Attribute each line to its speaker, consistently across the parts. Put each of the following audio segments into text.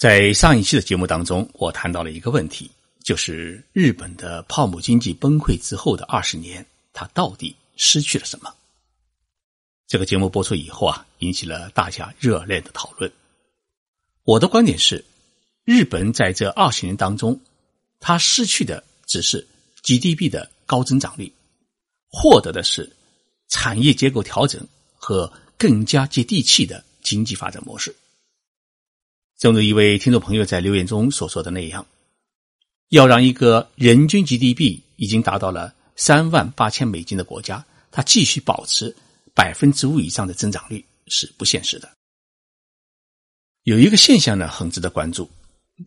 Speaker 1: 在上一期的节目当中，我谈到了一个问题，就是日本的泡沫经济崩溃之后的二十年，它到底失去了什么？这个节目播出以后啊，引起了大家热烈的讨论。我的观点是，日本在这二十年当中，它失去的只是 GDP 的高增长率，获得的是产业结构调整和更加接地气的经济发展模式。正如一位听众朋友在留言中所说的那样，要让一个人均 GDP 已经达到了三万八千美金的国家，它继续保持百分之五以上的增长率是不现实的。有一个现象呢，很值得关注：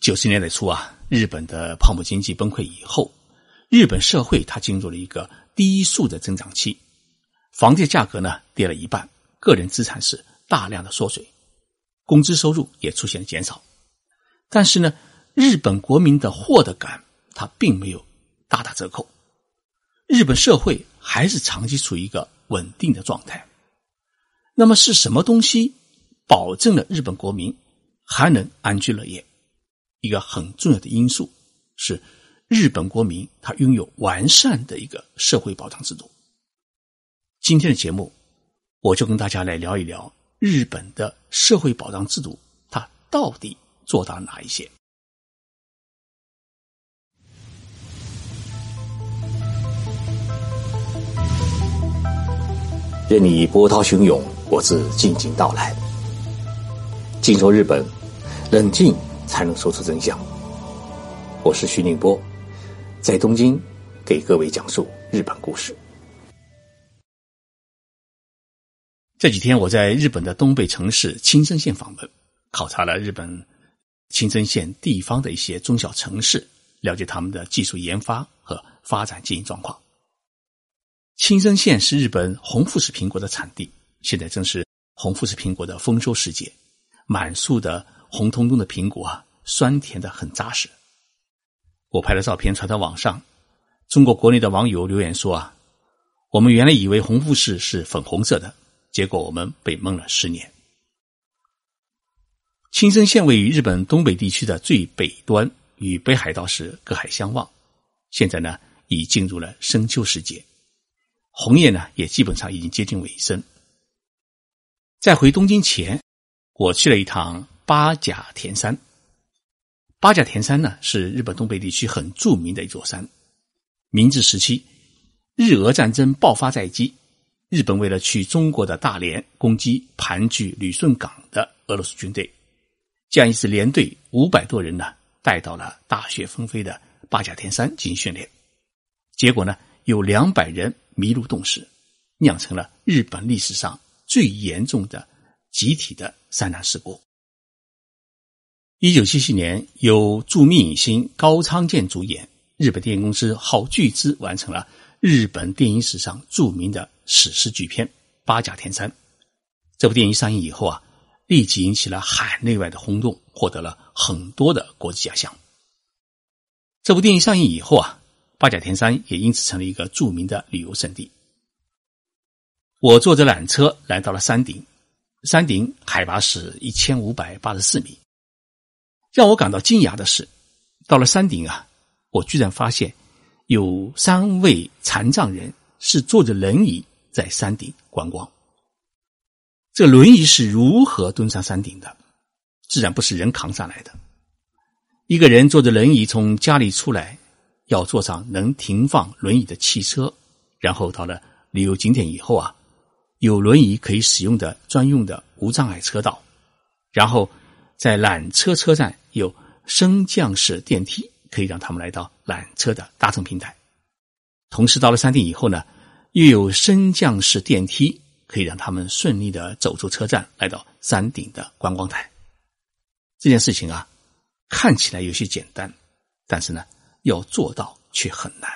Speaker 1: 九十年代初啊，日本的泡沫经济崩溃以后，日本社会它进入了一个低速的增长期，房地价格呢跌了一半，个人资产是大量的缩水。工资收入也出现了减少，但是呢，日本国民的获得感它并没有大打折扣，日本社会还是长期处于一个稳定的状态。那么是什么东西保证了日本国民还能安居乐业？一个很重要的因素是日本国民他拥有完善的一个社会保障制度。今天的节目，我就跟大家来聊一聊。日本的社会保障制度，它到底做到了哪一些？
Speaker 2: 任你波涛汹涌，我自静静到来。静说日本，冷静才能说出真相。我是徐宁波，在东京给各位讲述日本故事。
Speaker 1: 这几天我在日本的东北城市青森县访问，考察了日本青森县地方的一些中小城市，了解他们的技术研发和发展经营状况。青森县是日本红富士苹果的产地，现在正是红富士苹果的丰收时节，满树的红彤彤的苹果啊，酸甜的很扎实。我拍了照片传到网上，中国国内的网友留言说啊，我们原来以为红富士是粉红色的。结果我们被蒙了十年。青森县位于日本东北地区的最北端，与北海道是隔海相望。现在呢，已进入了深秋时节，红叶呢也基本上已经接近尾声。在回东京前，我去了一趟八甲田山。八甲田山呢是日本东北地区很著名的一座山。明治时期，日俄战争爆发在即。日本为了去中国的大连攻击盘踞旅顺港的俄罗斯军队，将一支连队五百多人呢带到了大雪纷飞的八甲田山进行训练。结果呢，有两百人迷路冻死，酿成了日本历史上最严重的集体的山难事故。一九七七年，由著名影星高仓健主演，日本电影公司耗巨资完成了日本电影史上著名的。史诗巨片《八甲田山》这部电影上映以后啊，立即引起了海内外的轰动，获得了很多的国际奖项。这部电影上映以后啊，八甲田山也因此成了一个著名的旅游胜地。我坐着缆车来到了山顶，山顶海拔是一千五百八十四米。让我感到惊讶的是，到了山顶啊，我居然发现有三位残障人是坐着轮椅。在山顶观光，这轮椅是如何登上山顶的？自然不是人扛上来的。一个人坐着轮椅从家里出来，要坐上能停放轮椅的汽车，然后到了旅游景点以后啊，有轮椅可以使用的专用的无障碍车道，然后在缆车车站有升降式电梯，可以让他们来到缆车的搭乘平台。同时到了山顶以后呢？又有升降式电梯，可以让他们顺利的走出车站，来到山顶的观光台。这件事情啊，看起来有些简单，但是呢，要做到却很难，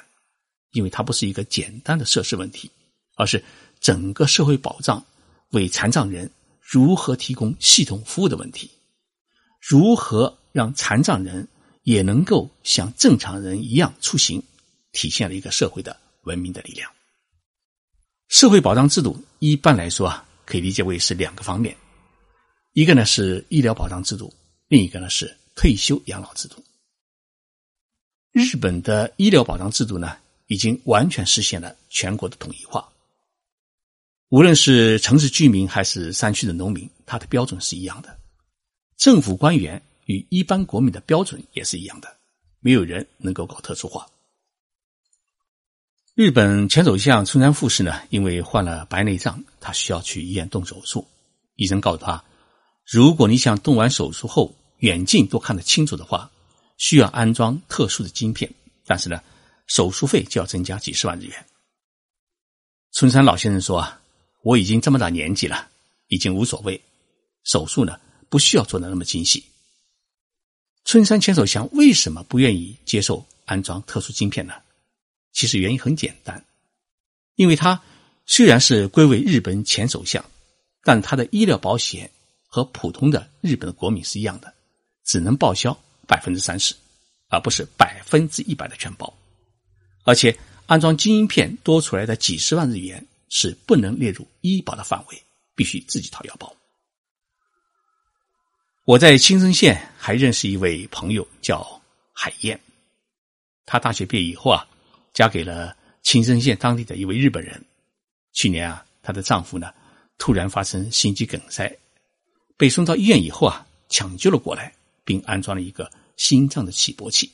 Speaker 1: 因为它不是一个简单的设施问题，而是整个社会保障为残障人如何提供系统服务的问题，如何让残障人也能够像正常人一样出行，体现了一个社会的文明的力量。社会保障制度一般来说啊，可以理解为是两个方面，一个呢是医疗保障制度，另一个呢是退休养老制度。日本的医疗保障制度呢，已经完全实现了全国的统一化。无论是城市居民还是山区的农民，他的标准是一样的。政府官员与一般国民的标准也是一样的，没有人能够搞特殊化。日本前首相村山富士呢，因为患了白内障，他需要去医院动手术。医生告诉他，如果你想动完手术后远近都看得清楚的话，需要安装特殊的晶片，但是呢，手术费就要增加几十万日元。村山老先生说啊。我已经这么大年纪了，已经无所谓。手术呢，不需要做的那么精细。春山前首相为什么不愿意接受安装特殊晶片呢？其实原因很简单，因为他虽然是归为日本前首相，但他的医疗保险和普通的日本的国民是一样的，只能报销百分之三十，而不是百分之一百的全包。而且安装晶片多出来的几十万日元。是不能列入医保的范围，必须自己掏腰包。我在青森县还认识一位朋友，叫海燕。她大学毕业以后啊，嫁给了青森县当地的一位日本人。去年啊，她的丈夫呢突然发生心肌梗塞，被送到医院以后啊，抢救了过来，并安装了一个心脏的起搏器。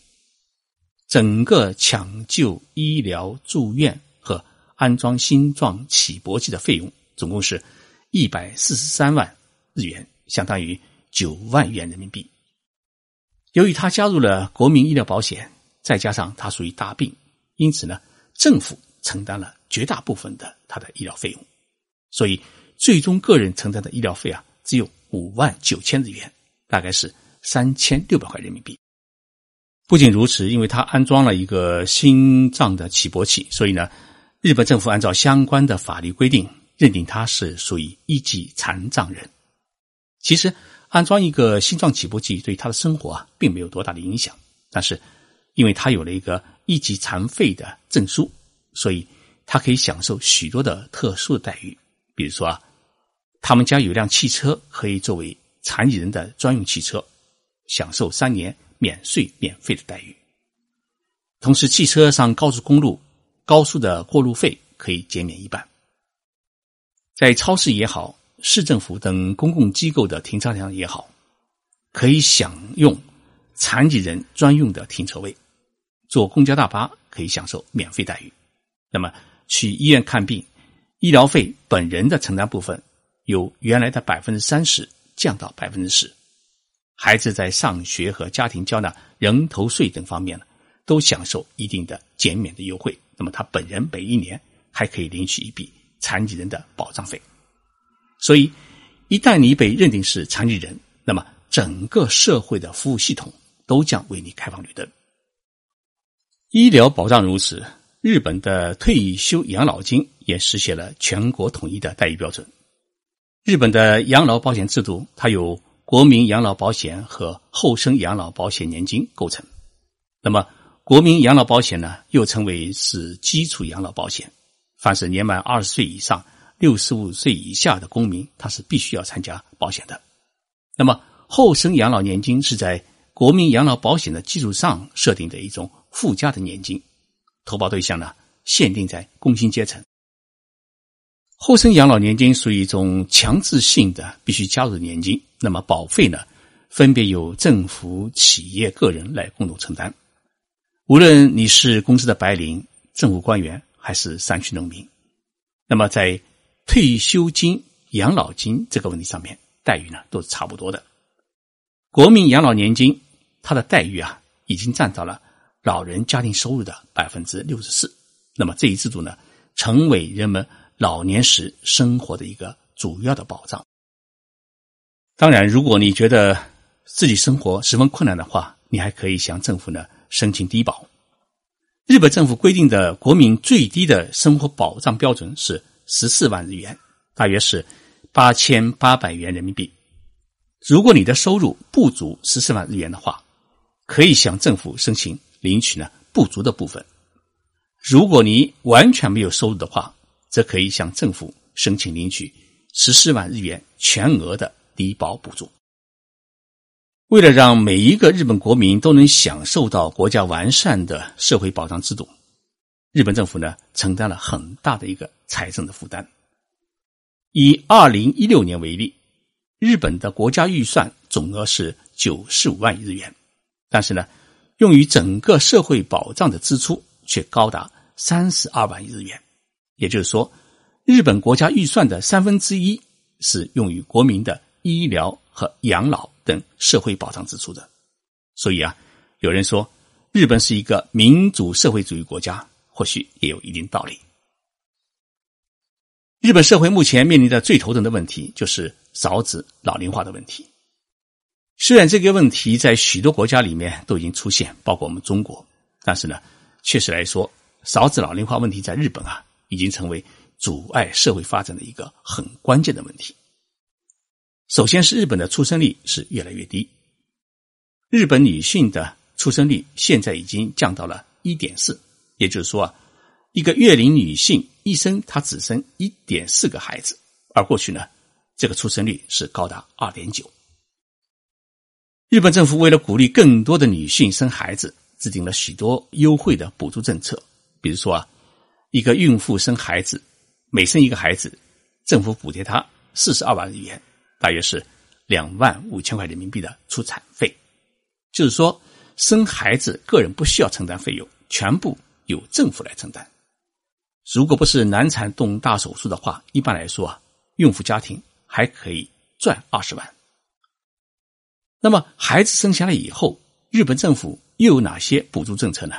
Speaker 1: 整个抢救、医疗、住院和。安装心脏起搏器的费用总共是一百四十三万日元，相当于九万元人民币。由于他加入了国民医疗保险，再加上他属于大病，因此呢，政府承担了绝大部分的他的医疗费用，所以最终个人承担的医疗费啊，只有五万九千日元，大概是三千六百块人民币。不仅如此，因为他安装了一个心脏的起搏器，所以呢。日本政府按照相关的法律规定，认定他是属于一级残障人。其实，安装一个心脏起搏器对他的生活啊，并没有多大的影响。但是，因为他有了一个一级残废的证书，所以他可以享受许多的特殊的待遇。比如说啊，他们家有辆汽车可以作为残疾人的专用汽车，享受三年免税免费的待遇。同时，汽车上高速公路。高速的过路费可以减免一半，在超市也好，市政府等公共机构的停车场也好，可以享用残疾人专用的停车位。坐公交大巴可以享受免费待遇。那么去医院看病，医疗费本人的承担部分由原来的百分之三十降到百分之十。孩子在上学和家庭交纳人头税等方面呢，都享受一定的减免的优惠。那么他本人每一年还可以领取一笔残疾人的保障费，所以一旦你被认定是残疾人，那么整个社会的服务系统都将为你开放绿灯。医疗保障如此，日本的退休养老金也实现了全国统一的待遇标准。日本的养老保险制度，它由国民养老保险和后生养老保险年金构成。那么。国民养老保险呢，又称为是基础养老保险。凡是年满二十岁以上、六十五岁以下的公民，他是必须要参加保险的。那么，后生养老年金是在国民养老保险的基础上设定的一种附加的年金，投保对象呢限定在工薪阶层。后生养老年金属于一种强制性的必须加入的年金，那么保费呢，分别由政府、企业、个人来共同承担。无论你是公司的白领、政府官员，还是山区农民，那么在退休金、养老金这个问题上面，待遇呢都是差不多的。国民养老年金，它的待遇啊，已经占到了老人家庭收入的百分之六十四。那么这一制度呢，成为人们老年时生活的一个主要的保障。当然，如果你觉得自己生活十分困难的话，你还可以向政府呢。申请低保，日本政府规定的国民最低的生活保障标准是十四万日元，大约是八千八百元人民币。如果你的收入不足十四万日元的话，可以向政府申请领取呢不足的部分。如果你完全没有收入的话，则可以向政府申请领取十四万日元全额的低保补助。为了让每一个日本国民都能享受到国家完善的社会保障制度，日本政府呢承担了很大的一个财政的负担。以二零一六年为例，日本的国家预算总额是九十五万亿日元，但是呢，用于整个社会保障的支出却高达三十二万亿日元。也就是说，日本国家预算的三分之一是用于国民的医疗和养老。等社会保障支出的，所以啊，有人说日本是一个民主社会主义国家，或许也有一定道理。日本社会目前面临的最头疼的问题就是少子老龄化的问题。虽然这个问题在许多国家里面都已经出现，包括我们中国，但是呢，确实来说，少子老龄化问题在日本啊，已经成为阻碍社会发展的一个很关键的问题。首先是日本的出生率是越来越低，日本女性的出生率现在已经降到了一点四，也就是说啊，一个月龄女性一生她只生一点四个孩子，而过去呢，这个出生率是高达二点九。日本政府为了鼓励更多的女性生孩子，制定了许多优惠的补助政策，比如说啊，一个孕妇生孩子，每生一个孩子，政府补贴她四十二万日元。大约是两万五千块人民币的出产费，就是说生孩子个人不需要承担费用，全部由政府来承担。如果不是难产动大手术的话，一般来说啊，孕妇家庭还可以赚二十万。那么孩子生下来以后，日本政府又有哪些补助政策呢？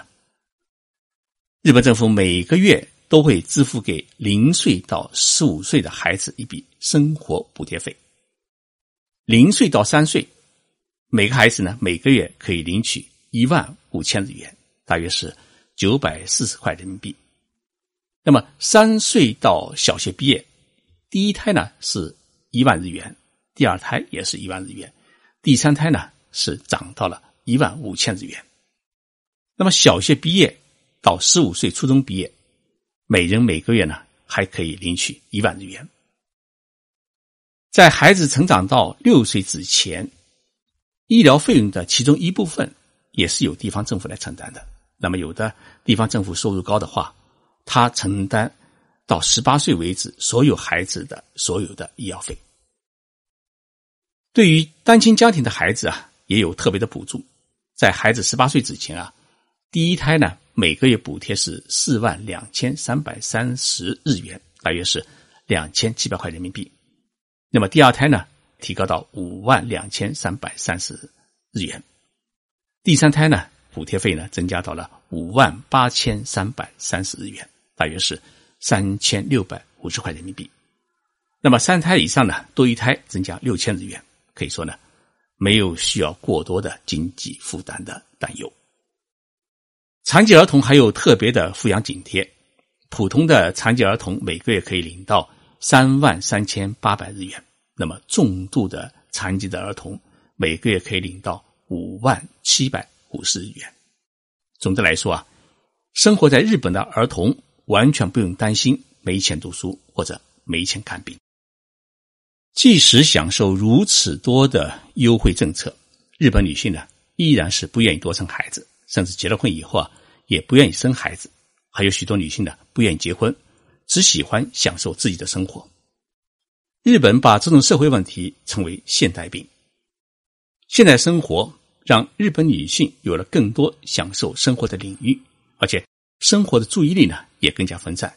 Speaker 1: 日本政府每个月都会支付给零岁到十五岁的孩子一笔生活补贴费。零岁到三岁，每个孩子呢，每个月可以领取一万五千日元，大约是九百四十块人民币。那么三岁到小学毕业，第一胎呢是一万日元，第二胎也是一万日元，第三胎呢是涨到了一万五千日元。那么小学毕业到十五岁初中毕业，每人每个月呢还可以领取一万日元。在孩子成长到六岁之前，医疗费用的其中一部分也是由地方政府来承担的。那么，有的地方政府收入高的话，他承担到十八岁为止所有孩子的所有的医药费。对于单亲家庭的孩子啊，也有特别的补助。在孩子十八岁之前啊，第一胎呢每个月补贴是四万两千三百三十日元，大约是两千七百块人民币。那么第二胎呢，提高到五万两千三百三十日元；第三胎呢，补贴费呢增加到了五万八千三百三十日元，大约是三千六百五十块人民币。那么三胎以上呢，多一胎增加六千日元，可以说呢，没有需要过多的经济负担的担忧。残疾儿童还有特别的抚养津贴，普通的残疾儿童每个月可以领到。三万三千八百日元，那么重度的残疾的儿童每个月可以领到五万七百五十日元。总的来说啊，生活在日本的儿童完全不用担心没钱读书或者没钱看病。即使享受如此多的优惠政策，日本女性呢依然是不愿意多生孩子，甚至结了婚以后啊也不愿意生孩子。还有许多女性呢不愿意结婚。只喜欢享受自己的生活。日本把这种社会问题称为“现代病”。现代生活让日本女性有了更多享受生活的领域，而且生活的注意力呢也更加分散。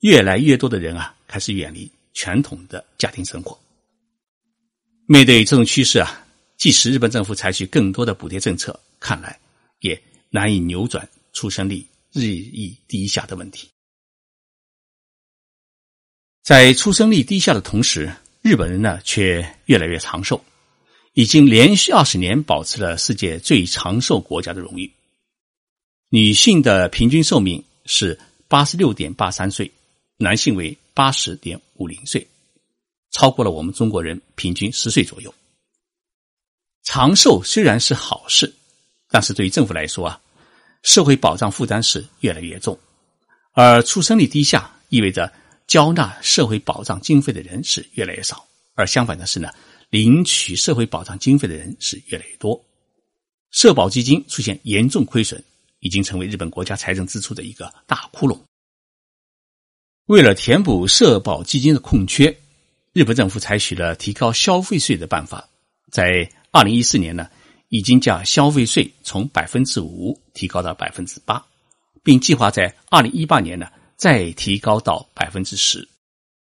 Speaker 1: 越来越多的人啊开始远离传统的家庭生活。面对这种趋势啊，即使日本政府采取更多的补贴政策，看来也难以扭转出生率日益低下的问题。在出生率低下的同时，日本人呢却越来越长寿，已经连续二十年保持了世界最长寿国家的荣誉。女性的平均寿命是八十六点八三岁，男性为八十点五零岁，超过了我们中国人平均十岁左右。长寿虽然是好事，但是对于政府来说啊，社会保障负担是越来越重，而出生率低下意味着。交纳社会保障经费的人是越来越少，而相反的是呢，领取社会保障经费的人是越来越多，社保基金出现严重亏损，已经成为日本国家财政支出的一个大窟窿。为了填补社保基金的空缺，日本政府采取了提高消费税的办法，在二零一四年呢，已经将消费税从百分之五提高到百分之八，并计划在二零一八年呢再提高到百分之十，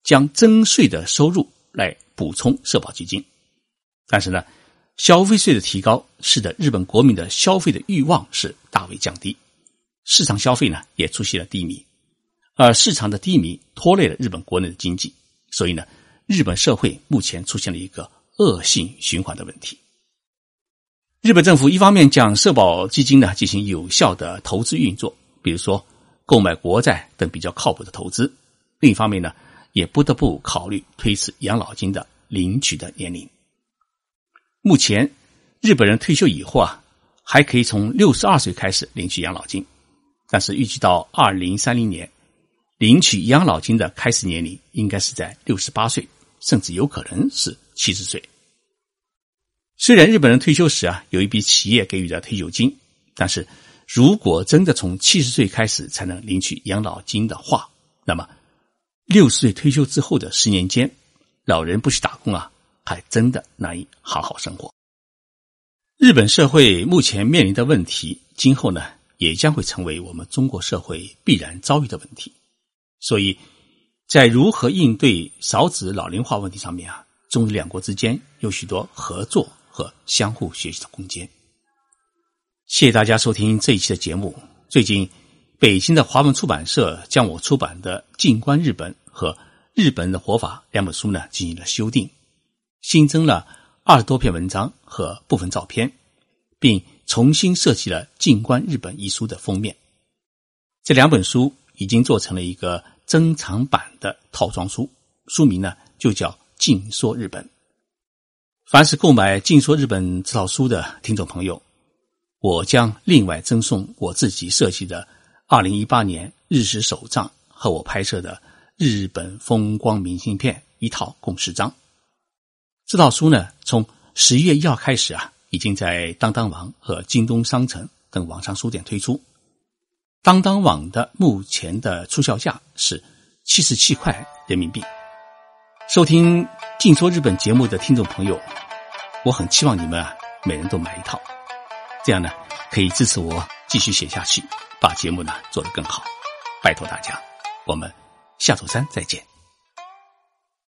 Speaker 1: 将征税的收入来。补充社保基金，但是呢，消费税的提高使得日本国民的消费的欲望是大为降低，市场消费呢也出现了低迷，而市场的低迷拖累了日本国内的经济，所以呢，日本社会目前出现了一个恶性循环的问题。日本政府一方面将社保基金呢进行有效的投资运作，比如说购买国债等比较靠谱的投资，另一方面呢。也不得不考虑推迟养老金的领取的年龄。目前，日本人退休以后啊，还可以从六十二岁开始领取养老金，但是预计到二零三零年，领取养老金的开始年龄应该是在六十八岁，甚至有可能是七十岁。虽然日本人退休时啊有一笔企业给予的退休金，但是如果真的从七十岁开始才能领取养老金的话，那么。六十岁退休之后的十年间，老人不去打工啊，还真的难以好好生活。日本社会目前面临的问题，今后呢也将会成为我们中国社会必然遭遇的问题。所以，在如何应对少子老龄化问题上面啊，中日两国之间有许多合作和相互学习的空间。谢谢大家收听这一期的节目。最近，北京的华文出版社将我出版的《静观日本》。和日本的活法两本书呢进行了修订，新增了二十多篇文章和部分照片，并重新设计了《静观日本》一书的封面。这两本书已经做成了一个珍藏版的套装书，书名呢就叫《静说日本》。凡是购买《静说日本》这套书的听众朋友，我将另外赠送我自己设计的二零一八年日食手账和我拍摄的。日本风光明信片一套共十张，这套书呢，从十一月一号开始啊，已经在当当网和京东商城等网上书店推出。当当网的目前的促销价是七十七块人民币。收听《静说日本》节目的听众朋友，我很期望你们啊，每人都买一套，这样呢，可以支持我继续写下去，把节目呢做得更好。拜托大家，我们。下周三再见。